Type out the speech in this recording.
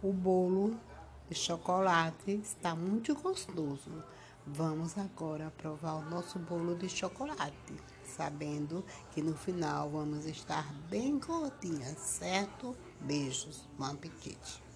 O bolo de chocolate está muito gostoso. Vamos agora provar o nosso bolo de chocolate, sabendo que no final vamos estar bem gordinhas, certo? Beijos, bom apetite.